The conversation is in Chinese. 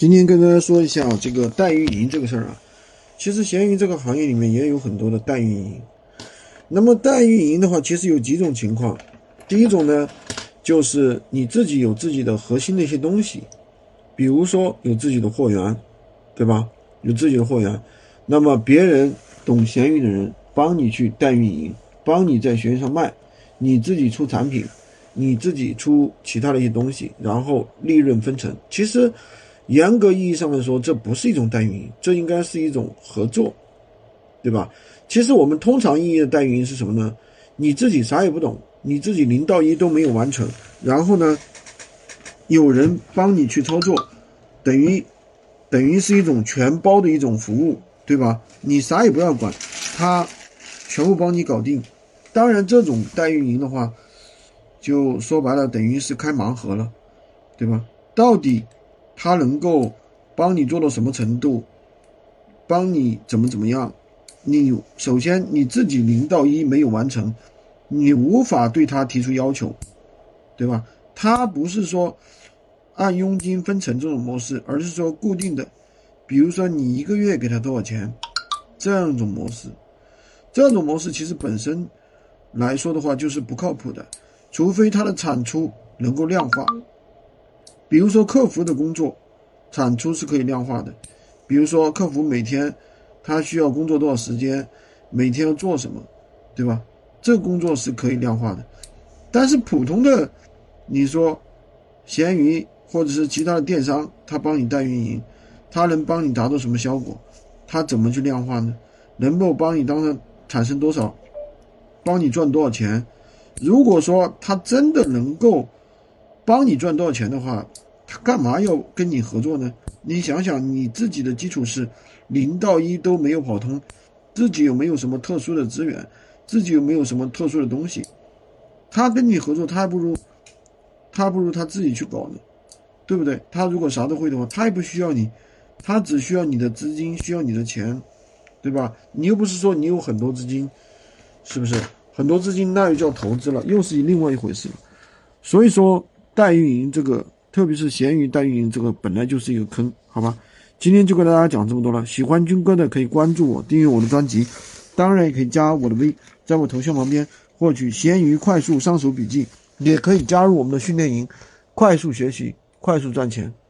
今天跟大家说一下这个代运营这个事儿啊，其实闲鱼这个行业里面也有很多的代运营。那么代运营的话，其实有几种情况。第一种呢，就是你自己有自己的核心的一些东西，比如说有自己的货源，对吧？有自己的货源，那么别人懂闲鱼的人帮你去代运营，帮你在闲鱼上卖，你自己出产品，你自己出其他的一些东西，然后利润分成。其实。严格意义上来说，这不是一种代运营，这应该是一种合作，对吧？其实我们通常意义的代运营是什么呢？你自己啥也不懂，你自己零到一都没有完成，然后呢，有人帮你去操作，等于等于是一种全包的一种服务，对吧？你啥也不要管，他全部帮你搞定。当然，这种代运营的话，就说白了，等于是开盲盒了，对吧？到底？他能够帮你做到什么程度？帮你怎么怎么样？你首先你自己零到一没有完成，你无法对他提出要求，对吧？他不是说按佣金分成这种模式，而是说固定的，比如说你一个月给他多少钱，这样一种模式。这种模式其实本身来说的话就是不靠谱的，除非他的产出能够量化。比如说客服的工作，产出是可以量化的。比如说客服每天他需要工作多少时间，每天要做什么，对吧？这工作是可以量化的。但是普通的，你说闲鱼或者是其他的电商，他帮你代运营，他能帮你达到什么效果？他怎么去量化呢？能够帮你当上产生多少？帮你赚多少钱？如果说他真的能够。帮你赚多少钱的话，他干嘛要跟你合作呢？你想想，你自己的基础是零到一都没有跑通，自己有没有什么特殊的资源，自己有没有什么特殊的东西？他跟你合作，他还不如他不如他自己去搞呢，对不对？他如果啥都会的话，他也不需要你，他只需要你的资金，需要你的钱，对吧？你又不是说你有很多资金，是不是？很多资金那又叫投资了，又是另外一回事了。所以说。代运营这个，特别是闲鱼代运营这个，本来就是一个坑，好吧？今天就跟大家讲这么多了。喜欢军哥的可以关注我，订阅我的专辑，当然也可以加我的微，在我头像旁边获取闲鱼快速上手笔记，也可以加入我们的训练营，快速学习，快速赚钱。